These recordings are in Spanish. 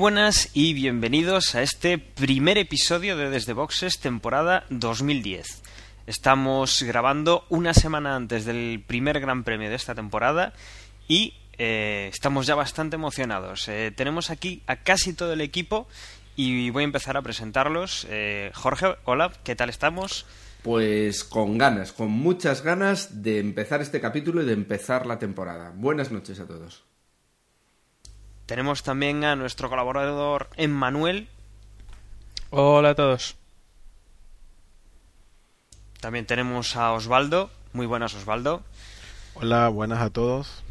Buenas y bienvenidos a este primer episodio de Desde Boxes temporada 2010. Estamos grabando una semana antes del primer Gran Premio de esta temporada y eh, estamos ya bastante emocionados. Eh, tenemos aquí a casi todo el equipo y voy a empezar a presentarlos. Eh, Jorge, hola, ¿qué tal estamos? Pues con ganas, con muchas ganas de empezar este capítulo y de empezar la temporada. Buenas noches a todos. Tenemos también a nuestro colaborador Emmanuel. Hola a todos. También tenemos a Osvaldo. Muy buenas, Osvaldo. Hola, buenas a todos.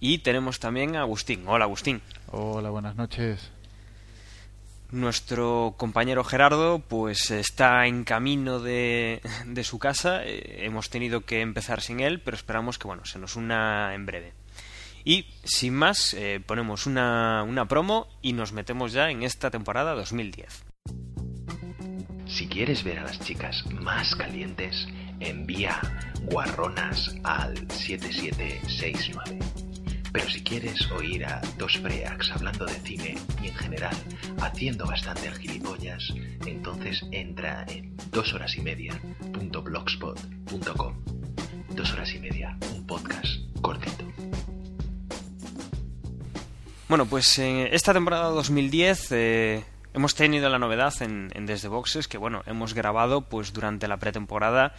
Y tenemos también a Agustín. Hola, Agustín. Hola, buenas noches. Nuestro compañero Gerardo pues está en camino de, de su casa. Eh, hemos tenido que empezar sin él, pero esperamos que bueno, se nos una en breve. Y sin más, eh, ponemos una, una promo y nos metemos ya en esta temporada 2010. Si quieres ver a las chicas más calientes, envía guarronas al 7769. Pero si quieres oír a dos freaks hablando de cine y en general haciendo bastante al gilipollas, entonces entra en dos. Dos horas y media, un podcast cortito. Bueno, pues en esta temporada 2010 eh, hemos tenido la novedad en, en, Desde Boxes que, bueno, hemos grabado pues durante la pretemporada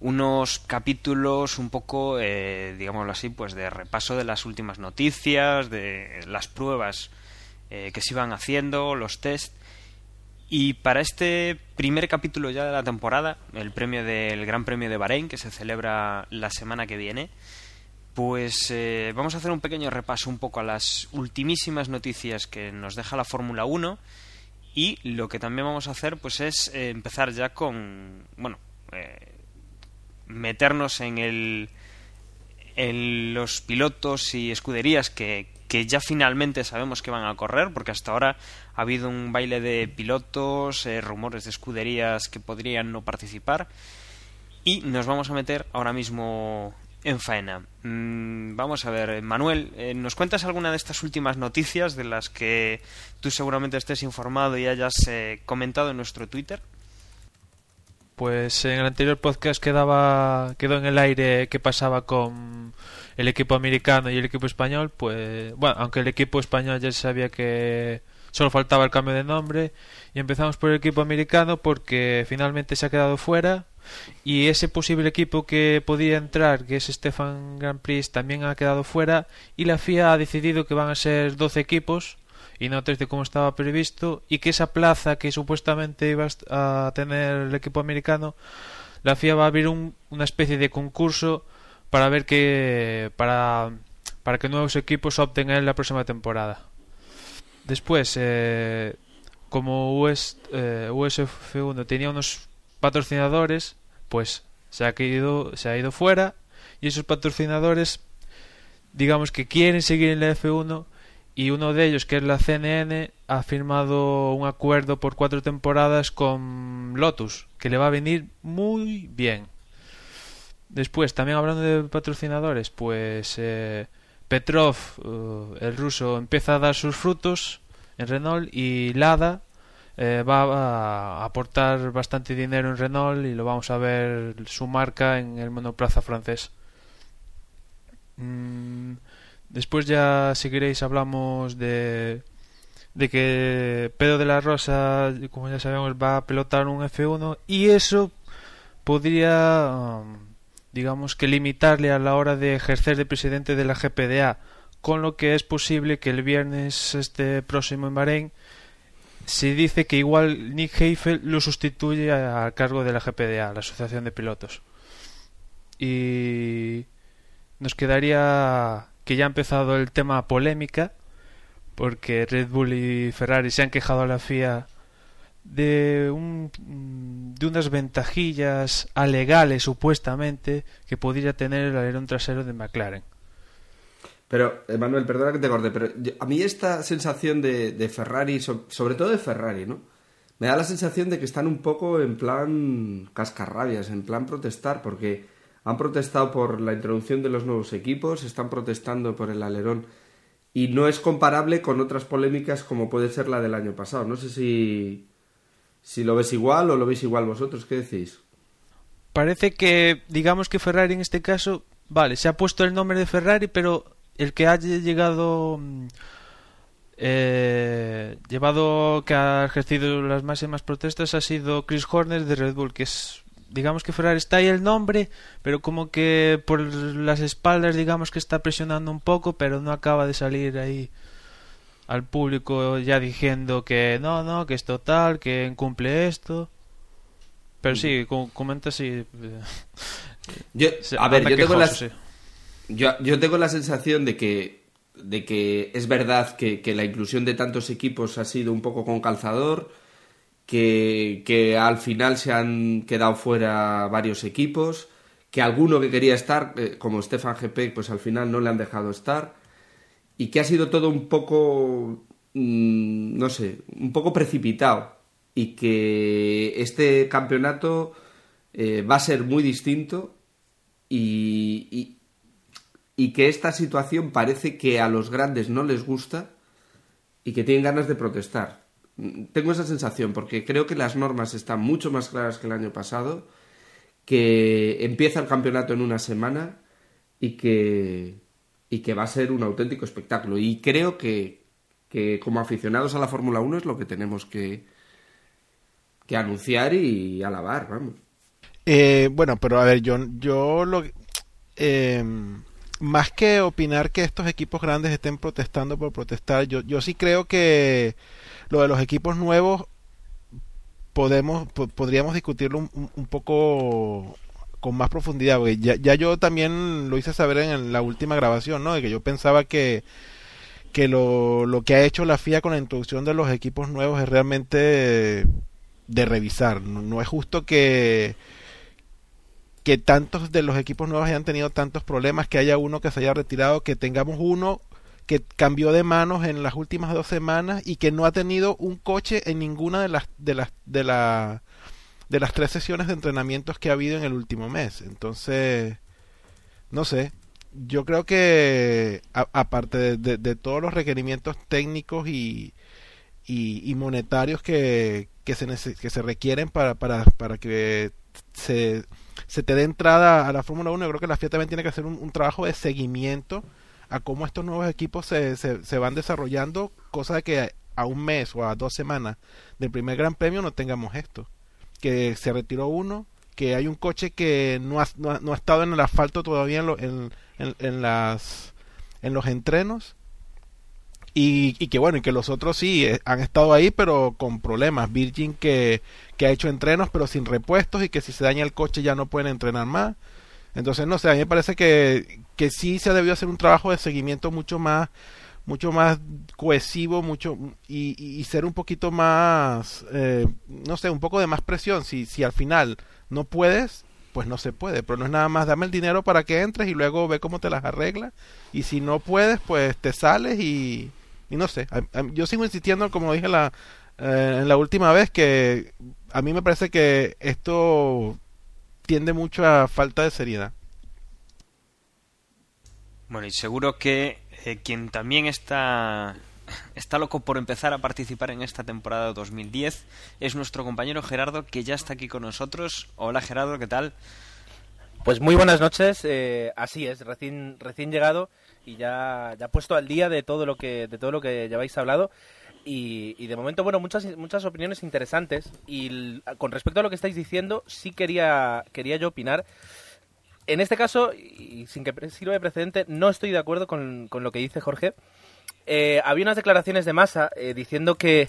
unos capítulos un poco, eh, digámoslo así, pues de repaso de las últimas noticias, de las pruebas eh, que se iban haciendo, los test. Y para este primer capítulo ya de la temporada, el premio del Gran Premio de Bahrein, que se celebra la semana que viene, pues eh, vamos a hacer un pequeño repaso un poco a las ultimísimas noticias que nos deja la Fórmula 1 y lo que también vamos a hacer pues es eh, empezar ya con bueno eh, meternos en el en los pilotos y escuderías que, que ya finalmente sabemos que van a correr porque hasta ahora ha habido un baile de pilotos rumores de escuderías que podrían no participar. Y nos vamos a meter ahora mismo en faena. Mm, vamos a ver, Manuel, eh, ¿nos cuentas alguna de estas últimas noticias de las que tú seguramente estés informado y hayas eh, comentado en nuestro Twitter? Pues en el anterior podcast quedaba, quedó en el aire qué pasaba con el equipo americano y el equipo español. Pues bueno, aunque el equipo español ya sabía que solo faltaba el cambio de nombre. Y empezamos por el equipo americano porque finalmente se ha quedado fuera y ese posible equipo que podía entrar, que es Stefan Grand Prix, también ha quedado fuera y la FIA ha decidido que van a ser 12 equipos y no 13 como estaba previsto y que esa plaza que supuestamente iba a tener el equipo americano, la FIA va a abrir un, una especie de concurso para ver que para para que nuevos equipos opten en la próxima temporada. Después, eh, como US, eh, USF1 tenía unos patrocinadores, pues se ha ido, se ha ido fuera y esos patrocinadores digamos que quieren seguir en la F1 y uno de ellos que es la CNN ha firmado un acuerdo por cuatro temporadas con Lotus que le va a venir muy bien. Después también hablando de patrocinadores pues eh, Petrov uh, el ruso empieza a dar sus frutos en Renault y Lada eh, va a aportar bastante dinero en Renault y lo vamos a ver su marca en el monoplaza francés. Mm, después ya si queréis hablamos de de que Pedro de la Rosa, como ya sabemos, va a pilotar un F1 y eso podría, um, digamos que limitarle a la hora de ejercer de presidente de la GPDA, con lo que es posible que el viernes este próximo en Bahrein se dice que igual Nick Heifel lo sustituye a cargo de la GPDA, la Asociación de Pilotos. Y nos quedaría que ya ha empezado el tema polémica, porque Red Bull y Ferrari se han quejado a la FIA de, un, de unas ventajillas alegales supuestamente que podría tener el alerón trasero de McLaren. Pero, Manuel, perdona que te corte, pero yo, a mí esta sensación de, de Ferrari, so, sobre todo de Ferrari, ¿no? Me da la sensación de que están un poco en plan cascarrabias, en plan protestar, porque han protestado por la introducción de los nuevos equipos, están protestando por el alerón y no es comparable con otras polémicas como puede ser la del año pasado. No sé si, si lo ves igual o lo veis igual vosotros, ¿qué decís? Parece que, digamos que Ferrari en este caso, vale, se ha puesto el nombre de Ferrari, pero el que haya llegado, mm, eh, llevado, que ha ejercido las máximas protestas ha sido Chris Horner de Red Bull, que es digamos que Ferrari está ahí el nombre, pero como que por las espaldas digamos que está presionando un poco, pero no acaba de salir ahí al público ya diciendo que no, no, que es total, que incumple esto. Pero sí, como comenta sí. Yo, a ver, yo tengo, la, yo, yo tengo la sensación de que de que es verdad que, que la inclusión de tantos equipos ha sido un poco con calzador, que, al final se han quedado fuera varios equipos, que alguno que quería estar, eh, como Stefan GP, pues al final no le han dejado estar, y que ha sido todo un poco, mm, no sé, un poco precipitado, y que este campeonato eh, va a ser muy distinto y, y que esta situación parece que a los grandes no les gusta y que tienen ganas de protestar. Tengo esa sensación porque creo que las normas están mucho más claras que el año pasado, que empieza el campeonato en una semana y que, y que va a ser un auténtico espectáculo. Y creo que, que como aficionados a la Fórmula 1 es lo que tenemos que, que anunciar y alabar, vamos. Eh, bueno, pero a ver, yo, yo lo... Eh, más que opinar que estos equipos grandes estén protestando por protestar, yo, yo sí creo que lo de los equipos nuevos podemos podríamos discutirlo un, poco con más profundidad, porque ya, ya, yo también lo hice saber en la última grabación, ¿no? De que yo pensaba que, que lo, lo que ha hecho la FIA con la introducción de los equipos nuevos es realmente de revisar. No, es justo que que tantos de los equipos nuevos hayan tenido tantos problemas, que haya uno que se haya retirado, que tengamos uno que cambió de manos en las últimas dos semanas y que no ha tenido un coche en ninguna de las de las de la de las tres sesiones de entrenamientos que ha habido en el último mes. Entonces, no sé. Yo creo que aparte de, todos los requerimientos técnicos y, y, monetarios que, que, se, que se requieren para, para, para que se, se te dé entrada a la Fórmula 1, yo creo que la FIA también tiene que hacer un trabajo de seguimiento a cómo estos nuevos equipos se, se, van desarrollando, cosa de que a un mes o a dos semanas del primer Gran Premio no tengamos esto. Que se retiró uno, que hay un coche que no ha, no ha, estado en el asfalto todavía en, en, en, las, en los entrenos. Y, y, que bueno, y que los otros sí eh, han estado ahí, pero con problemas. Virgin que, que ha hecho entrenos, pero sin repuestos, y que si se daña el coche ya no pueden entrenar más. Entonces, no sé, a mí me parece que, que sí se debió hacer un trabajo de seguimiento mucho más mucho más cohesivo mucho y, ser un poquito más eh, no sé un poco de más presión. Si si al final no puedes pues no se puede. Pero no es nada más dame el dinero para que entres y luego ve cómo te las arreglas y si no puedes pues te sales y, y no sé. Yo sigo insistiendo como dije la eh, en la última vez que a mí me parece que esto tiende mucho a falta de seriedad. Bueno, y seguro que eh, quien también está está loco por empezar a participar en esta temporada 2010 es nuestro compañero Gerardo que ya está aquí con nosotros. Hola Gerardo, ¿qué tal? Pues muy buenas noches, eh, así es, recién llegado y ya ya puesto al día de todo lo que de todo lo que ya habéis hablado y, de momento, bueno, muchas, muchas opiniones interesantes. Y con respecto a lo que estáis diciendo, sí quería, quería yo opinar. En este caso, y sin que sirva de precedente, no estoy de acuerdo con, lo que dice Jorge. Eh, había unas declaraciones de masa eh, diciendo que,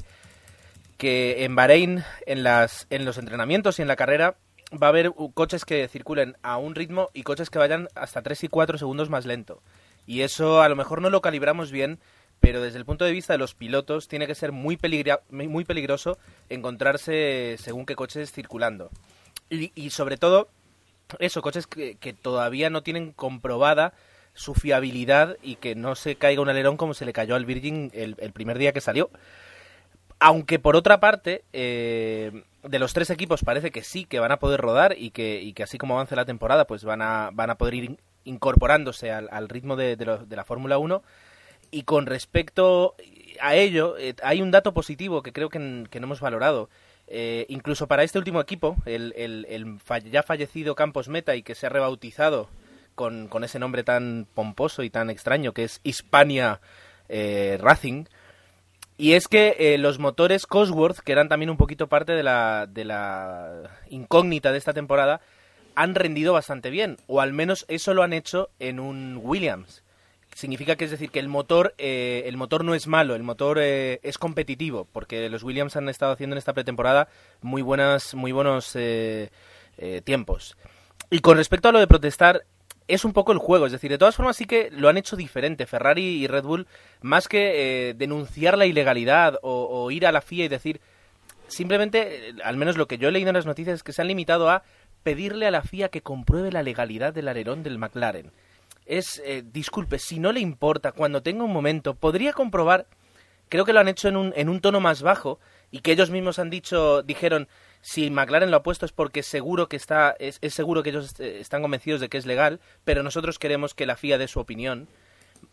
que en Bahrein, en, las, en los entrenamientos y en la carrera, va a haber coches que circulen a un ritmo y coches que vayan hasta 3 y 4 segundos más lento. Y eso a lo mejor no lo calibramos bien pero desde el punto de vista de los pilotos tiene que ser muy, muy peligroso encontrarse según qué coches circulando. Y, sobre todo, eso, coches que, todavía no tienen comprobada su fiabilidad y que no se caiga un alerón como se le cayó al Virgin el, primer día que salió. Aunque por otra parte, eh, de los tres equipos parece que sí, que van a poder rodar y que, así como avance la temporada, pues van a, van a poder ir incorporándose al, ritmo de, la Fórmula 1 Y con respecto a ello, eh, hay un dato positivo que creo que, que no hemos valorado. Eh, incluso para este último equipo, el, ya fallecido Campos Meta y que se ha rebautizado con, con ese nombre tan pomposo y tan extraño que es Hispania eh, Racing, y es que eh, los motores Cosworth, que eran también un poquito parte de la, de la incógnita de esta temporada, han rendido bastante bien, o al menos eso lo han hecho en un Williams. Significa que es decir que el motor, eh, el motor no es malo, el motor eh, es competitivo, porque los Williams han estado haciendo en esta pretemporada muy buenas, muy buenos eh, eh, tiempos. Y con respecto a lo de protestar, es un poco el juego, es decir, de todas formas sí que lo han hecho diferente Ferrari y Red Bull, más que eh, denunciar la ilegalidad o, o ir a la FIA y decir, simplemente, eh, al menos lo que yo he leído en las noticias es que se han limitado a pedirle a la FIA que compruebe la legalidad del alerón del McLaren. Es, eh, disculpe, si no le importa, cuando tenga un momento, podría comprobar, creo que lo han hecho en un, en un tono más bajo y que ellos mismos han dicho, dijeron, si McLaren lo ha puesto es porque seguro que está, es, es seguro que ellos eh, están convencidos de que es legal, pero nosotros queremos que la FIA dé su opinión.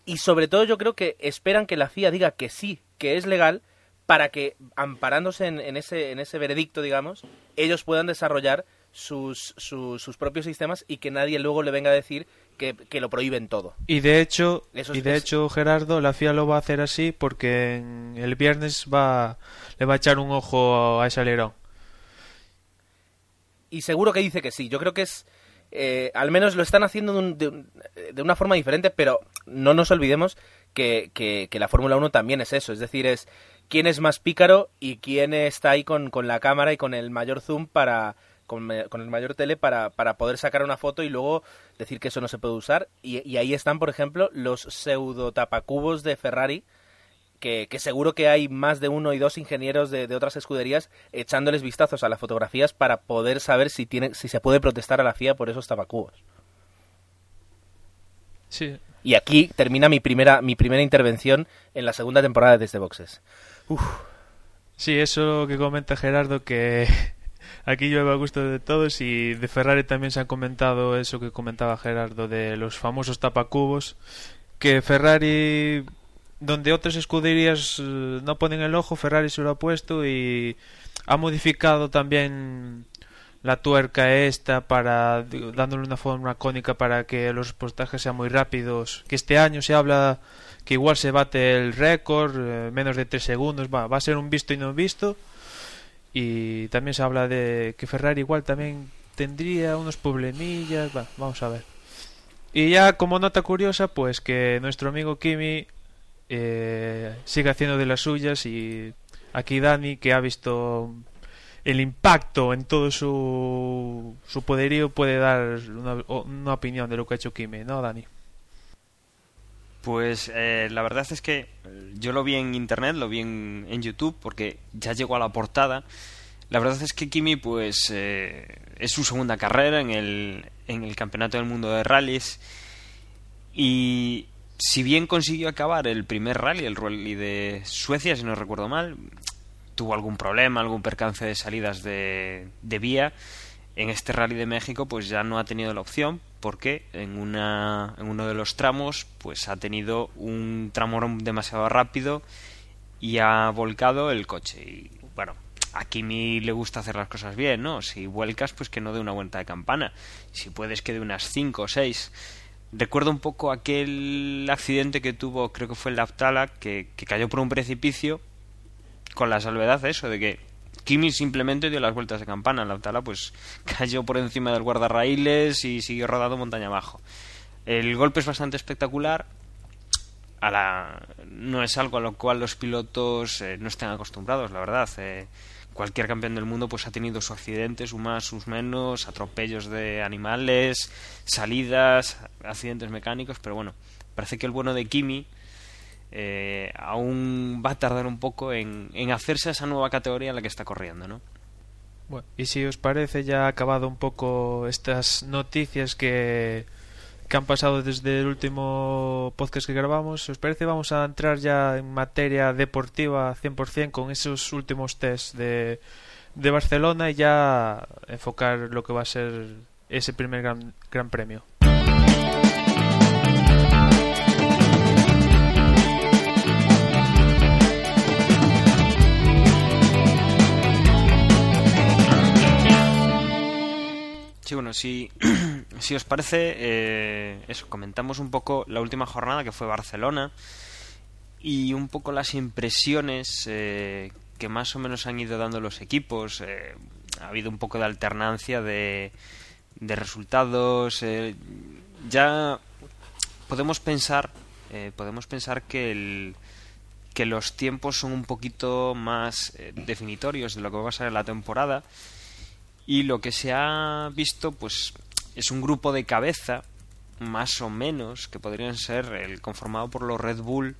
Y sobre todo yo creo que esperan que la FIA diga que sí, que es legal, para que, amparándose en, en ese, en ese veredicto, digamos, ellos puedan desarrollar sus, sus, sus propios sistemas y que nadie luego le venga a decir que, que lo prohíben todo. Y de hecho, Eso y de es- hecho Gerardo, la FIA lo va a hacer así porque en- el viernes va le va a echar un ojo a ese alerón. y seguro que dice que sí. Yo creo que es. eh, al menos lo están haciendo de, un- de un- de una forma diferente, pero no nos olvidemos que, que- que la Fórmula 1 también es eso. Es decir, es quién es más pícaro y quién está ahí con, con la cámara y con el mayor zoom para. Con, el mayor tele para, para poder sacar una foto y luego decir que eso no se puede usar. Y, y ahí están, por ejemplo, los pseudo tapacubos de Ferrari, que, que seguro que hay más de uno y dos ingenieros de, de otras escuderías echándoles vistazos a las fotografías para poder saber si tiene, si se puede protestar a la FIA por esos tabacubos. Sí. Y aquí termina mi primera, mi primera intervención en la segunda temporada de Desde Boxes. Sí, eso que comenta Gerardo que aquí llueve a gusto de todos y de Ferrari también se han comentado eso que comentaba Gerardo de los famosos tapacubos que Ferrari donde otras escuderías eh, no ponen el ojo, Ferrari se lo ha puesto y ha modificado también la tuerca esta para dándole una forma cónica para que los repostajes sean muy rápidos. Que este año se habla que igual se bate el récord, eh, menos de 3 segundos, va, va a ser un visto y no visto. Y también se habla de que Ferrari igual también tendría unos problemillas, va, vamos a ver. Y ya como nota curiosa, pues que nuestro amigo Kimi eh, sigue haciendo de las suyas y aquí Dani, que ha visto el impacto en todo su, su poderío, puede dar una, una opinión de lo que ha hecho Kimi, ¿no, Dani? Pues eh, la verdad es que eh, yo lo vi en internet, lo vi en, YouTube, porque ya llegó a la portada. La verdad es que Kimi, pues, eh, es su segunda carrera en el, en el Campeonato del Mundo de Rallys. Y si bien consiguió acabar el primer rally, el rally de Suecia, si no recuerdo mal, tuvo algún problema, algún percance de salidas de vía. En este rally de México, pues ya no ha tenido la opción porque en, una, en uno de los tramos, pues ha tenido un tramo demasiado rápido y ha volcado el coche. Y bueno, a Kimi le gusta hacer las cosas bien, ¿no? Si vuelcas, pues que no dé una vuelta de campana. Si puedes, que dé unas 5 o 6. Recuerdo un poco aquel accidente que tuvo, creo que fue el Laftala, que, que cayó por un precipicio, con la salvedad de eso, de que Kimi simplemente dio las vueltas de campana. La Laftala, pues cayó por encima del guardarraíles y siguió rodando montaña abajo. El golpe es bastante espectacular. A la... No es algo a lo cual los pilotos eh, no estén acostumbrados, la verdad. Eh, cualquier campeón del mundo pues ha tenido sus accidentes, sus más, sus menos, atropellos de animales, salidas, accidentes mecánicos, pero bueno, parece que el bueno de Kimi eh, aún va a tardar un poco en, hacerse esa nueva categoría en la que está corriendo, ¿no? Bueno, y si os parece ya ha acabado un poco estas noticias que, que han pasado desde el último podcast que grabamos, ¿os parece? Vamos a entrar ya en materia deportiva 100% con esos últimos test de, de Barcelona y ya enfocar lo que va a ser ese primer gran, gran premio. Si, si os parece, eh, eso, comentamos un poco la última jornada que fue Barcelona y un poco las impresiones eh, que más o menos han ido dando los equipos. Eh, ha habido un poco de alternancia de, de resultados. ya podemos pensar, podemos pensar que el que los tiempos son un poquito más definitorios de lo que va a ser la temporada y lo que se ha visto, pues, es un grupo de cabeza, más o menos, que podrían ser el conformado por los Red Bull,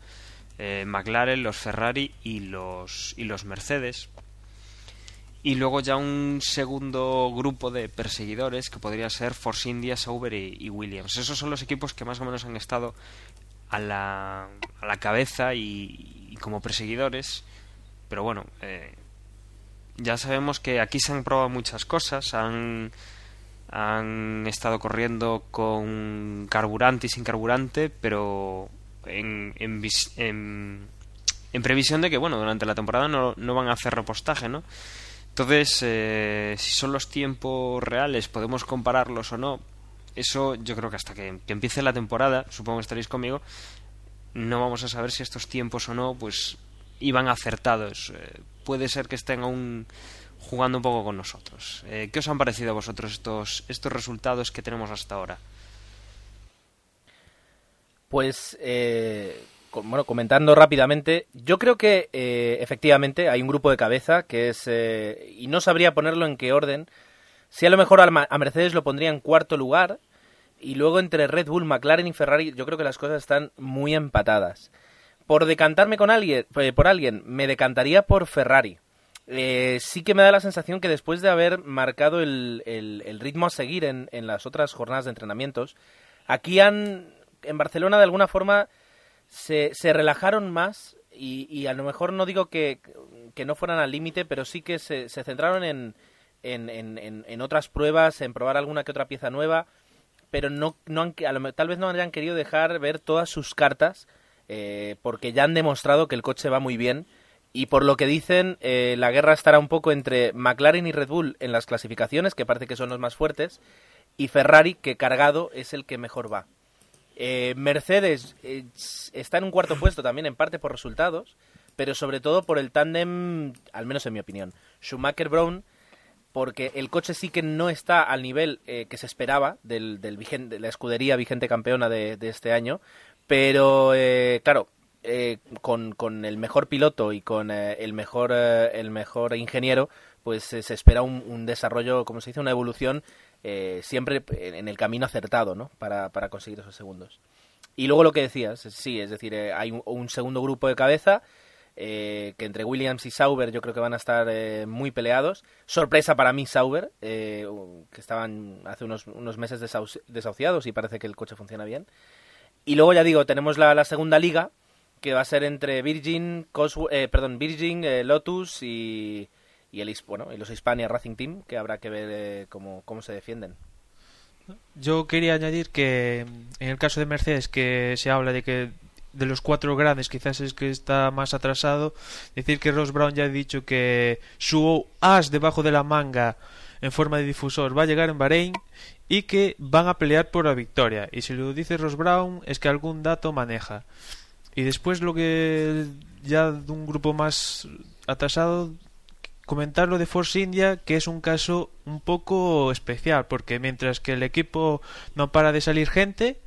eh, McLaren, los Ferrari y los, y los Mercedes. Y luego ya un segundo grupo de perseguidores que podría ser Force India, Sauber y, Williams. Esos son los equipos que más o menos han estado a la, a la cabeza y, como perseguidores. Pero bueno, eh, ya sabemos que aquí se han probado muchas cosas, han, han estado corriendo con carburante y sin carburante, pero en, en, previsión de que, bueno, durante la temporada no, no van a hacer repostaje, ¿no? Entonces, eh, si son los tiempos reales, podemos compararlos o no, eso yo creo que hasta que, que empiece la temporada, supongo que estaréis conmigo, no vamos a saber si estos tiempos o no, pues iban acertados. Eh, puede ser que estén aún jugando un poco con nosotros. Eh, ¿Qué os han parecido a vosotros estos, estos resultados que tenemos hasta ahora? Pues, eh, bueno, comentando rápidamente, yo creo que efectivamente hay un grupo de cabeza que es, y no sabría ponerlo en qué orden, si a lo mejor a Mercedes lo pondría en cuarto lugar, y luego entre Red Bull, McLaren y Ferrari, yo creo que las cosas están muy empatadas por decantarme con alguien, eh, por alguien, me decantaría por Ferrari. Eh, sí que me da la sensación que después de haber marcado el, ritmo a seguir en, las otras jornadas de entrenamientos, aquí han, en Barcelona de alguna forma se, relajaron más y, a lo mejor no digo que, no fueran al límite, pero sí que se, centraron en, en, otras pruebas, en probar alguna que otra pieza nueva, pero no, no tal vez no hayan querido dejar ver todas sus cartas eh, porque ya han demostrado que el coche va muy bien y por lo que dicen eh, la guerra estará un poco entre McLaren y Red Bull en las clasificaciones, que parece que son los más fuertes, y Ferrari, que cargado es el que mejor va. Eh, Mercedes está en un cuarto puesto también en parte por resultados, pero sobre todo por el tándem, al menos en mi opinión, Schumacher-Brown, porque el coche sí que no está al nivel que se esperaba del, de la escudería vigente campeona de, de este año, pero, eh, claro, eh, con, con, el mejor piloto y con eh, el, mejor, el mejor ingeniero, pues se espera un, desarrollo, como se dice, una evolución siempre en el camino acertado, ¿no? Para, para, conseguir esos segundos. Y luego lo que decías, sí, es decir, hay un, segundo grupo de cabeza que entre Williams y Sauber yo creo que van a estar muy peleados. Sorpresa para mí Sauber, que estaban hace unos, unos meses desahuciados y parece que el coche funciona bien. Y luego ya digo, tenemos la, segunda liga, que va a ser entre Virgin, eh, perdón, Virgin, eh, Lotus y, y, el, bueno, y los Hispania Racing Team, que habrá que ver eh, cómo, cómo se defienden. Yo quería añadir que en el caso de Mercedes, que se habla de que de los cuatro grandes quizás es que está más atrasado, decir que Ross Brown ya ha dicho que su as debajo de la manga en forma de difusor va a llegar en Bahrein y que van a pelear por la victoria. Y si lo dice Ross Brown es que algún dato maneja. Y después lo que ya de un grupo más atrasado comentar lo de Force India, que es un caso un poco especial, porque mientras que el equipo no para de salir gente,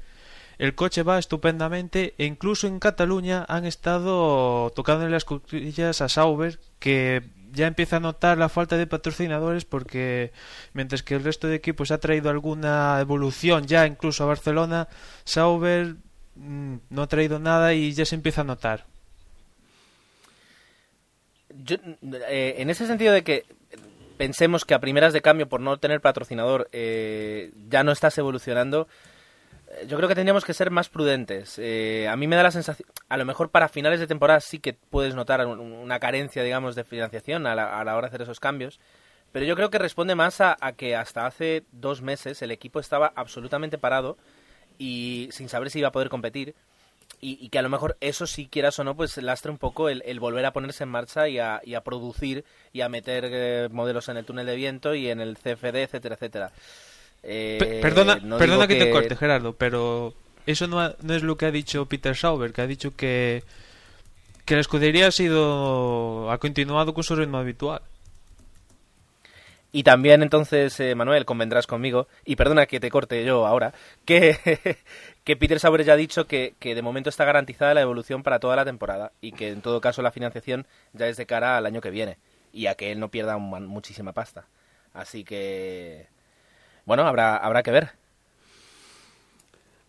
el coche va estupendamente e incluso en Cataluña han estado tocando en las costillas a Sauber, que ya empieza a notar la falta de patrocinadores porque mientras que el resto de equipos ha traído alguna evolución ya incluso a Barcelona, Sauber mm, no ha traído nada y ya se empieza a notar. Eh, en ese sentido de que pensemos que a primeras de cambio por no tener patrocinador eh, ya no estás evolucionando, yo creo que tendríamos que ser más prudentes. Eh, a mí me da la sensación, a lo mejor para finales de temporada sí que puedes notar una carencia, digamos, de financiación a la, hora de hacer esos cambios, pero yo creo que responde más a, que hasta hace dos meses el equipo estaba absolutamente parado y sin saber si iba a poder competir. Y, que a lo mejor eso, si quieras o no, pues lastra un poco el, volver a ponerse en marcha y a, producir y a meter eh, modelos en el túnel de viento y en el CFD, etcétera, etcétera. Eh, perdona no perdona que... te corte, Gerardo, pero eso no, ha- no es lo que ha dicho Peter Sauber, que ha dicho que, que la escudería ha sido ha continuado con su ritmo habitual. Y también entonces, eh, Manuel, convendrás conmigo, y perdona que te corte yo ahora, que, que Peter Sauber ya ha dicho que, que de momento está garantizada la evolución para toda la temporada y que en todo caso la financiación ya es de cara al año que viene y a que él no pierda un muchísima pasta. Así que, bueno, habrá, habrá que ver.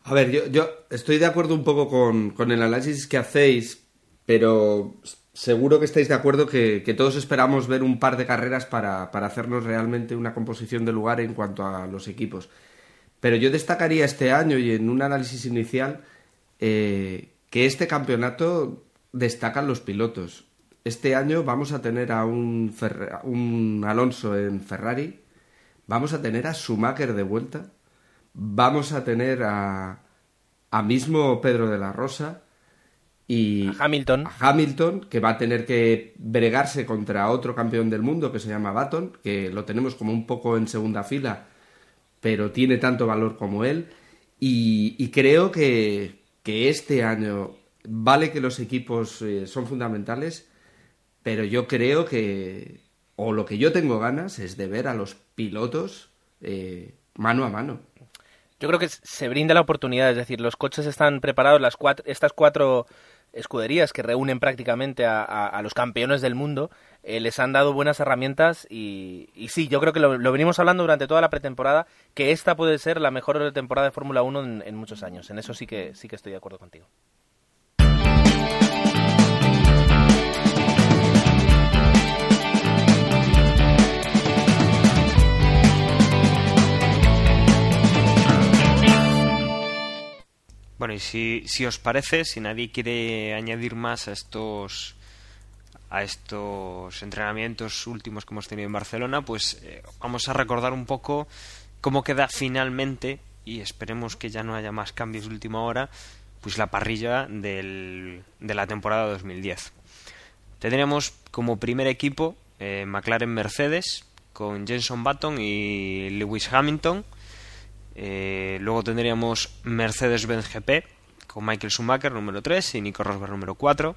A ver, yo, yo estoy de acuerdo un poco con, con el análisis que hacéis, pero seguro que estáis de acuerdo que, que todos esperamos ver un par de carreras para, para hacernos realmente una composición de lugar en cuanto a los equipos. Pero yo destacaría este año y en un análisis inicial eh, que este campeonato destacan los pilotos. Este año vamos a tener a un, un Alonso en Ferrari, vamos a tener a Schumacher de vuelta, vamos a tener a, a mismo Pedro de la Rosa y A Hamilton. a Hamilton, que va a tener que bregarse contra otro campeón del mundo que se llama Baton, que lo tenemos como un poco en segunda fila, pero tiene tanto valor como él. Y, y creo que, que este año vale que los equipos eh, son fundamentales, pero yo creo que, o lo que yo tengo ganas es de ver a los pilotos eh, mano a mano. Yo creo que se brinda la oportunidad, es decir, los coches están preparados, las cuatro, estas cuatro escuderías que reúnen prácticamente a, los campeones del mundo, eh, les han dado buenas herramientas y, sí, yo creo que lo, lo venimos hablando durante toda la pretemporada, que esta puede ser la mejor temporada de Fórmula 1 en, en muchos años. En eso sí que, sí que estoy de acuerdo contigo. Bueno, y si, si os parece, si nadie quiere añadir más a estos a estos entrenamientos últimos que hemos tenido en Barcelona, pues eh, vamos a recordar un poco cómo queda finalmente, y esperemos que ya no haya más cambios de última hora, pues la parrilla del, de la temporada 2010. Tendríamos como primer equipo eh, McLaren Mercedes con Jenson Button y Lewis Hamilton. Eh, luego tendríamos Mercedes-Benz GP con Michael Schumacher número 3 y Nico Rosberg número 4.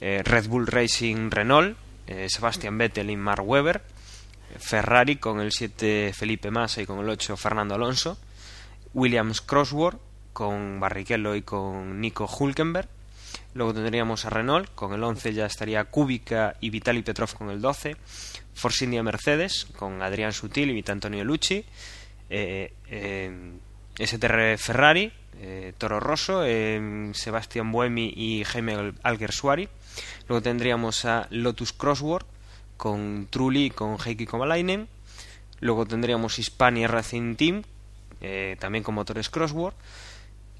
Eh, Red Bull Racing Renault, eh, Sebastian Vettel y Mark Webber. Ferrari con el 7 Felipe Massa y con el 8 Fernando Alonso. Williams Crossworth con Barrichello y con Nico Hulkenberg. Luego tendríamos a Renault, con el 11 ya estaría Kubica y Vitaly Petrov con el 12. Force India Mercedes, con Adrián Sutil y Vita Antonio Lucci. Eh, STR Ferrari, eh, Toro Rosso, eh, Sebastián Buemi y Jaime Alguersuari. Luego tendríamos a Lotus Crossworth con Trulli y con Heikki Kovalainen. Luego tendríamos Hispania Racing Team, también con motores Crossworth,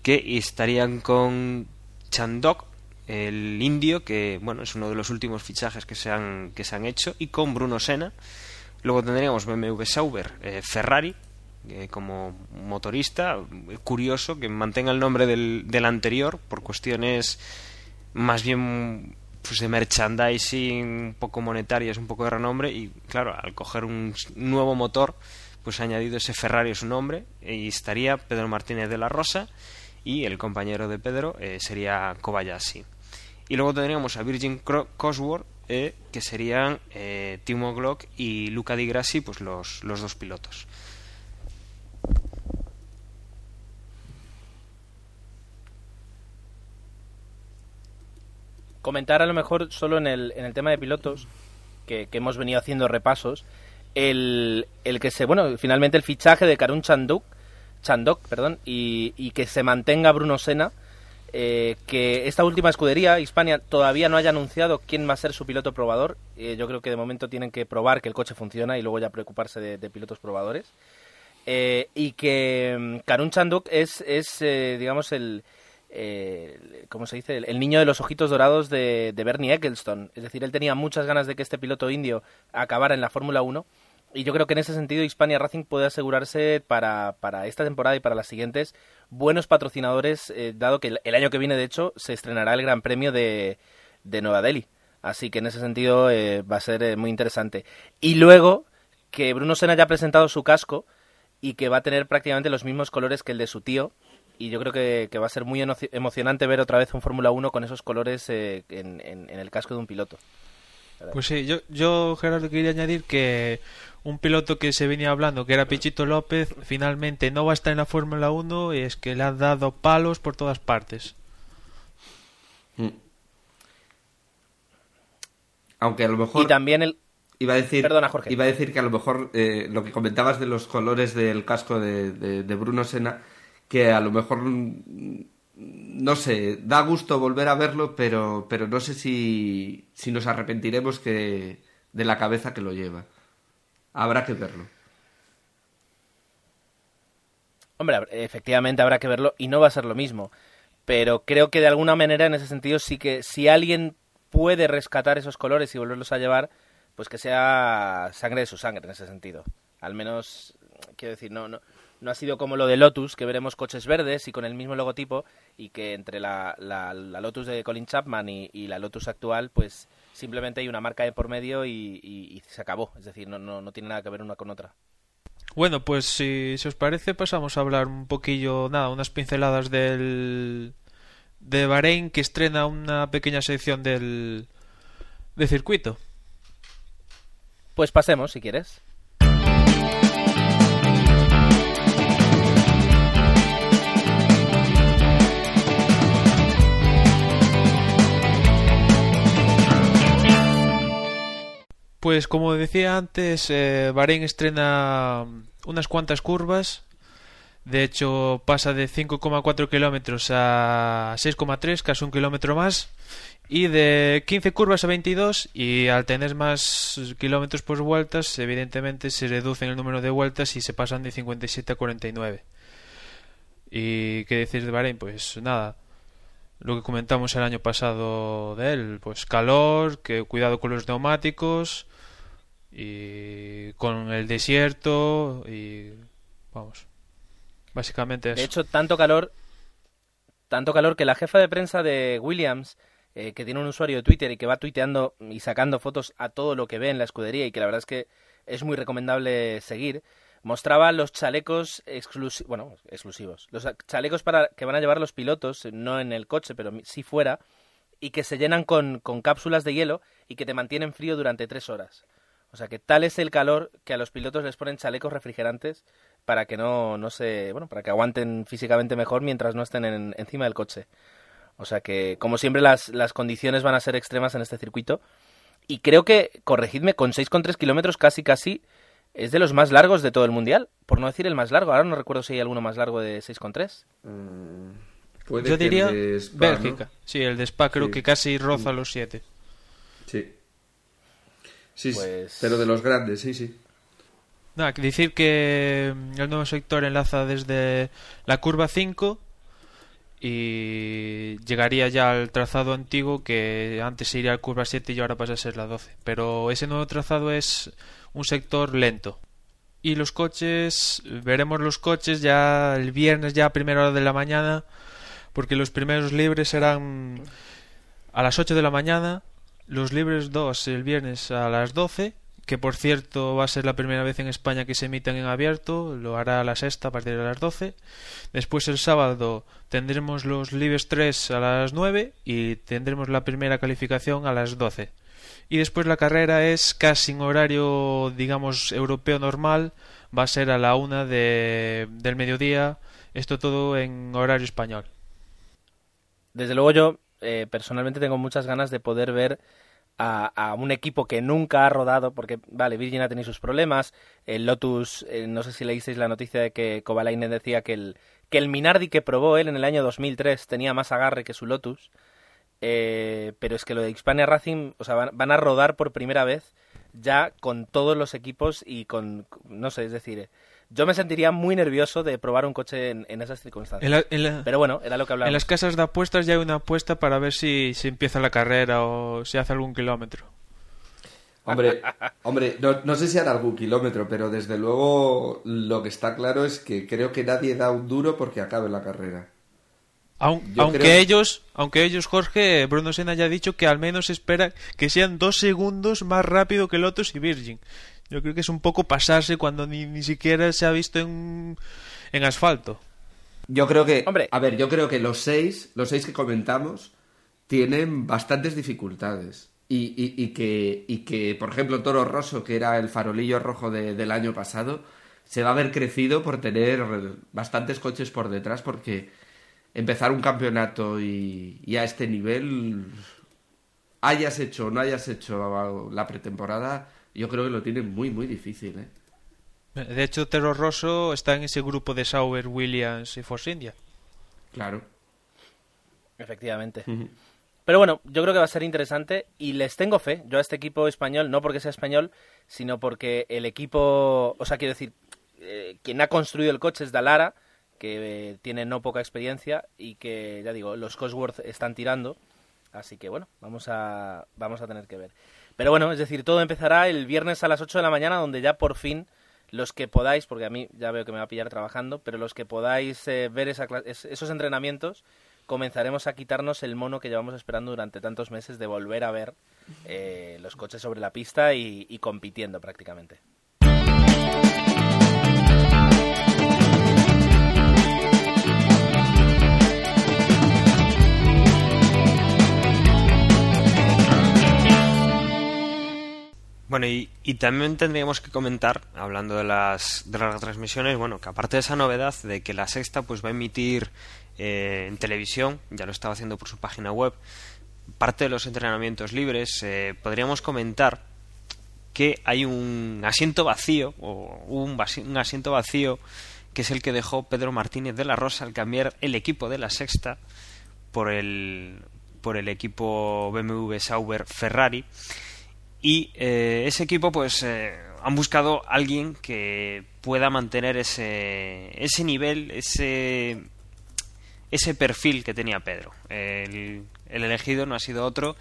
que estarían con Chandok, el indio, que bueno es uno de los últimos fichajes que se han, que se han hecho, y con Bruno Senna. Luego tendríamos BMW Sauber, Ferrari, eh, como motorista, eh, curioso que mantenga el nombre del, del anterior por cuestiones más bien pues de merchandising, un poco monetarias, un poco de renombre y claro, al coger un nuevo motor pues ha añadido ese Ferrari a su nombre y estaría Pedro Martínez de la Rosa y el compañero de Pedro eh, sería Kobayashi. Y luego tendríamos a Virgin Cosworth, eh, que serían eh, Timo Glock y Luca Di Grassi, pues los, los dos pilotos. Comentar a lo mejor solo en el, en el tema de pilotos, que, hemos venido haciendo repasos, el, el que se, bueno, finalmente el fichaje de Karun Chanduk, Chandok, perdón, y, y que se mantenga Bruno Senna, eh, que esta última escudería, Hispania, todavía no haya anunciado quién va a ser su piloto probador. Eh, yo creo que de momento tienen que probar que el coche funciona y luego ya preocuparse de, pilotos probadores. Eh, y que mm, Karun Chanduk es, es digamos, el, eh, ¿cómo se dice? El, niño de los ojitos dorados de, de Bernie Ecclestone. Es decir, él tenía muchas ganas de que este piloto indio acabara en la Fórmula 1. Y yo creo que en ese sentido Hispania Racing puede asegurarse para, para esta temporada y para las siguientes buenos patrocinadores, eh, dado que el, año que viene, de hecho, se estrenará el Gran Premio de, de Nueva Delhi. Así que en ese sentido eh, va a ser muy interesante. Y luego, que Bruno Senna haya presentado su casco, y que va a tener prácticamente los mismos colores que el de su tío. Y yo creo que, que va a ser muy emocionante ver otra vez un Fórmula 1 con esos colores eh, en, en- en el casco de un piloto. Pues sí, yo, yo Gerardo quería añadir que un piloto que se venía hablando, que era Pichito López, finalmente no va a estar en la Fórmula 1 y es que le han dado palos por todas partes. Mm. Aunque a lo mejor... Y también el... Iba a decir, Perdona, Jorge. Iba a decir que a lo mejor eh, lo que comentabas de los colores del casco de, de- de Bruno Sena, que a lo mejor, mm, no sé, da gusto volver a verlo, pero, pero no sé si, si nos arrepentiremos que de la cabeza que lo lleva. Habrá que verlo. Hombre, efectivamente habrá que verlo y no va a ser lo mismo. Pero creo que de alguna manera en ese sentido sí que si alguien puede rescatar esos colores y volverlos a llevar, pues que sea sangre de su sangre en ese sentido. Al menos, quiero decir, no, no, no ha sido como lo de Lotus, que veremos coches verdes y con el mismo logotipo y que entre la, la- la Lotus de Colin Chapman y, y la Lotus actual, pues simplemente hay una marca de por medio y, y- y se acabó. Es decir, no, no, no tiene nada que ver una con otra. Bueno, pues si, si os parece pasamos a hablar un poquillo, nada, unas pinceladas del de Bahrein que estrena una pequeña sección del de circuito. Pues pasemos, si quieres. Pues como decía antes, eh, Bahrein estrena unas cuantas curvas. De hecho, pasa de 5,4 kilómetros a 6,3, casi un kilómetro más. Y de 15 curvas a 22. Y al tener más kilómetros por vueltas, evidentemente se reducen el número de vueltas y se pasan de 57 a 49. ¿Y qué decir de Bahrein? Pues nada, lo que comentamos el año pasado de él, pues calor, que cuidado con los neumáticos y con el desierto y vamos, básicamente eso. De hecho, tanto calor, tanto calor que la jefa de prensa de Williams, eh, que tiene un usuario de Twitter y que va tuiteando y sacando fotos a todo lo que ve en la escudería y que la verdad es que es muy recomendable seguir, mostraba los chalecos bueno, exclusivos, los chalecos para que van a llevar los pilotos, no en el coche, pero sí fuera, y que se llenan con, con cápsulas de hielo y que te mantienen frío durante tres horas. O sea que tal es el calor que a los pilotos les ponen chalecos refrigerantes para que no, no se, bueno, para que aguanten físicamente mejor mientras no estén en- encima del coche. O sea que, como siempre, las, las condiciones van a ser extremas en este circuito. Y creo que, corregidme, con 6,3 kilómetros casi casi es de los más largos de todo el mundial. Por no decir el más largo. Ahora no recuerdo si hay alguno más largo de 6,3. Puede Yo que diría el de Spa, Bélgica. ¿no? Sí, el de Spa creo Sí. que casi roza los 7. Sí. Sí, sí, Pues- pero de los grandes, sí, sí. Nada, que decir que mm, el nuevo sector enlaza desde la curva 5 y llegaría ya al trazado antiguo que antes iría a curva 7 y ahora pasa a ser la 12. Pero ese nuevo trazado es un sector lento. Y los coches, veremos los coches ya el viernes, ya a primera hora de la mañana, porque los primeros libres serán a las 8 de la mañana, los libres 2 el viernes a las 12, que por cierto va a ser la primera vez en España que se emitan en abierto, lo hará a la sexta a partir de las 12. Después el sábado tendremos los libres 3 a las 9 y tendremos la primera calificación a las 12. Y después la carrera es casi en horario, digamos, europeo normal, va a ser a la una de, del mediodía, esto todo en horario español. Desde luego yo eh, personalmente tengo muchas ganas de poder ver a, un equipo que nunca ha rodado, porque vale, Virgin ha tenido sus problemas, el Lotus, eh, no sé si leísteis la noticia de que Kovalainen decía que el, que el Minardi que probó él en el año 2003 tenía más agarre que su Lotus, eh, pero es que lo de Hispania Racing, o sea, van, van a rodar por primera vez ya con todos los equipos y con, no sé, es decir, eh, yo me sentiría muy nervioso de probar un coche en, en esas circunstancias. En, la- en la- Pero bueno, era lo que en hablábamos. las casas de apuestas ya hay una apuesta para ver si, si empieza la carrera o si hace algún kilómetro. Hombre, hombre no, no sé si hará algún kilómetro, pero desde luego lo que está claro es que creo que nadie da un duro porque acabe la carrera. Aun- aunque creo- ellos, aunque ellos, Jorge, Bruno Senna ya ha dicho que al menos espera que sean dos segundos más rápido que Lotus y Virgin. Yo creo que es un poco pasarse cuando ni, ni siquiera se ha visto en, en asfalto. Yo creo que, Hombre. a ver, yo creo que los seis, los seis que comentamos, tienen bastantes dificultades. Y, y- y que, y que, por ejemplo, Toro Rosso, que era el farolillo rojo de- del año pasado, se va a ver crecido por tener bastantes coches por detrás, porque empezar un campeonato y, y a este nivel, hayas hecho o no hayas hecho la pretemporada, yo creo que lo tienen muy, muy difícil, ¿eh? De hecho, Tero Rosso está en ese grupo de Sauber, Williams y Force India. Claro. Efectivamente. Pero bueno, yo creo que va a ser interesante y les tengo fe. Yo a este equipo español, no porque sea español, sino porque el equipo, o sea, quiero decir, eh, quien ha construido el coche es Dalara, que eh, tiene no poca experiencia y que, ya digo, los Cosworth están tirando. Así que bueno, vamos a, vamos a tener que ver. Pero bueno, es decir, todo empezará el viernes a las 8 de la mañana, donde ya por fin los que podáis, porque a mí ya veo que me va a pillar trabajando, pero los que podáis eh, ver esa esos entrenamientos, comenzaremos a quitarnos el mono que llevamos esperando durante tantos meses de volver a ver eh, los coches sobre la pista y, y compitiendo prácticamente. Bueno, y, y también tendríamos que comentar, hablando de las, de las retransmisiones, bueno, que aparte de esa novedad de que la sexta pues va a emitir eh, en televisión, ya lo estaba haciendo por su página web, parte de los entrenamientos libres, eh, podríamos comentar que hay un asiento vacío, o un, un asiento vacío, que es el que dejó Pedro Martínez de la Rosa al cambiar el equipo de la sexta por el, por el equipo BMW Sauber Ferrari. Y eh, ese equipo, pues, eh, han buscado alguien que pueda mantener ese, ese nivel, ese, ese perfil que tenía Pedro. El, el elegido no ha sido otro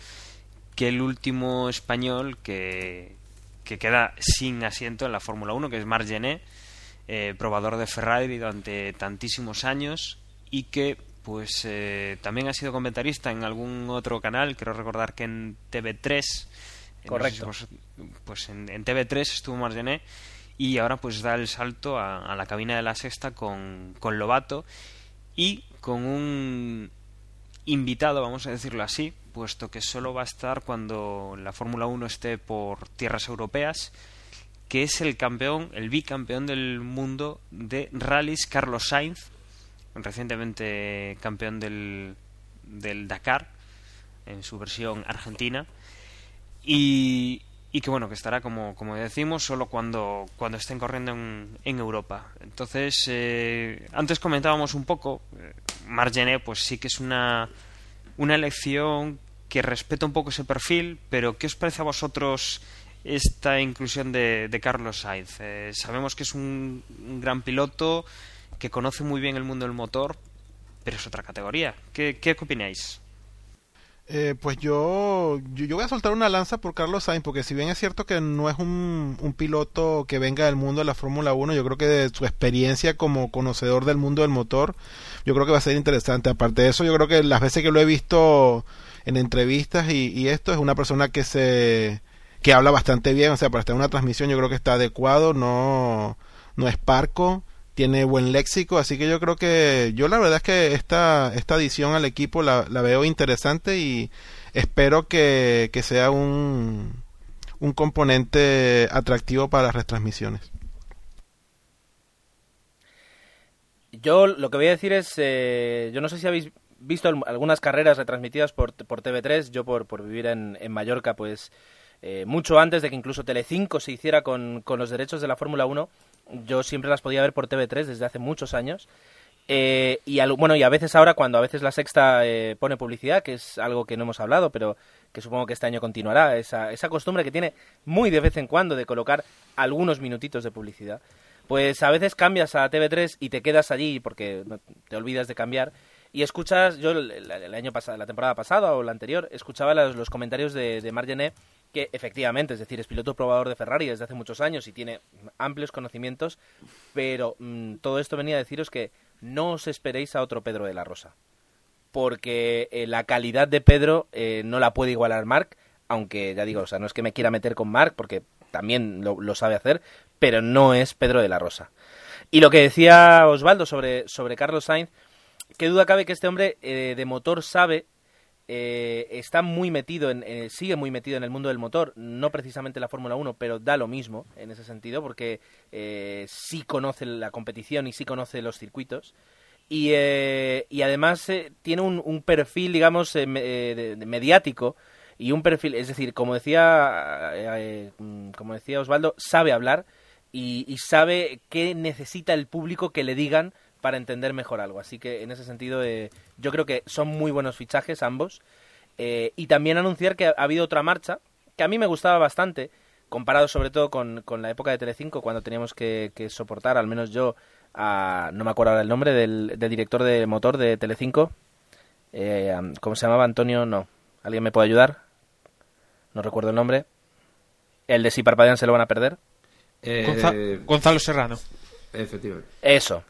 que el último español que, que queda sin asiento en la Fórmula 1, que es Marc eh, probador de Ferrari durante tantísimos años y que pues eh, también ha sido comentarista en algún otro canal, creo recordar que en TV3 no sé si Correcto. vos- pues en, en TV3 estuvo Margené y ahora pues da el salto a, a la cabina de la sexta con, con Lobato y con un invitado, vamos a decirlo así, puesto que solo va a estar cuando la Fórmula 1 esté por tierras europeas, que es el campeón, el bicampeón del mundo de rallies, Carlos Sainz, recientemente campeón del, del Dakar, en su versión argentina, y, y que bueno, que estará como, como decimos solo cuando, cuando estén corriendo en, en Europa. Entonces, eh, antes comentábamos un poco, eh, Margené pues sí que es una, una elección que respeta un poco ese perfil, pero ¿qué os parece a vosotros esta inclusión de, Carlos Sainz? Eh, sabemos que es un, un gran piloto, que conoce muy bien el mundo del motor, pero es otra categoría. ¿Qué, qué opináis? Eh, pues yo, yo, voy a soltar una lanza por Carlos Sainz, porque si bien es cierto que no es un, un piloto que venga del mundo de la Fórmula 1, yo creo que de su experiencia como conocedor del mundo del motor, yo creo que va a ser interesante. Aparte de eso, yo creo que las veces que lo he visto en entrevistas y, y esto, es una persona que se que habla bastante bien, o sea, para estar en una transmisión yo creo que está adecuado, no, no es parco, tiene buen léxico, así que yo creo que yo la verdad es que esta, esta adición al equipo la, la veo interesante y espero que, que sea un, un componente atractivo para las retransmisiones. Yo lo que voy a decir es, eh, yo no sé si habéis visto al- algunas carreras retransmitidas por, por TV3, yo por, por vivir en, en Mallorca, pues eh, mucho antes de que incluso Telecinco se hiciera con, con los derechos de la Fórmula 1, yo siempre las podía ver por TV3 desde hace muchos años. Eh, y al- bueno, y a veces ahora, cuando a veces la sexta eh, pone publicidad, que es algo que no hemos hablado, pero que supongo que este año continuará, esa, esa costumbre que tiene muy de vez en cuando de colocar algunos minutitos de publicidad, pues a veces cambias a TV3 y te quedas allí porque te olvidas de cambiar y escuchas, yo el, año pasado, la temporada pasada o la anterior, escuchaba los, comentarios de, de que efectivamente, es decir, es piloto probador de Ferrari desde hace muchos años y tiene amplios conocimientos, pero mm, todo esto venía a deciros que no os esperéis a otro Pedro de la Rosa, porque eh, la calidad de Pedro eh, no la puede igualar Marc, aunque ya digo, o sea, no es que me quiera meter con Marc, porque también lo, sabe hacer, pero no es Pedro de la Rosa. Y lo que decía Osvaldo sobre, sobre Carlos Sainz, qué duda cabe que este hombre eh, de motor sabe eh, está muy metido, en, eh, sigue muy metido en el mundo del motor, no precisamente la Fórmula 1, pero da lo mismo en ese sentido, porque eh, sí conoce la competición y sí conoce los circuitos. Y, y además tiene un, perfil, digamos, mediático y un perfil, es decir, como decía, como decía Osvaldo, sabe hablar y sabe qué necesita el público que le digan para entender mejor algo. Así que en ese sentido eh, yo creo que son muy buenos fichajes ambos. Eh, y también anunciar que ha habido otra marcha que a mí me gustaba bastante, comparado sobre todo con, la época de Telecinco, cuando teníamos que, soportar, al menos yo, a, no me acuerdo ahora el nombre, del, director de motor de Telecinco. Eh, ¿Cómo se llamaba? Antonio, no. ¿Alguien me puede ayudar? No recuerdo el nombre. El de si parpadean se lo van a perder. Gonzalo Serrano. Efectivamente. Eso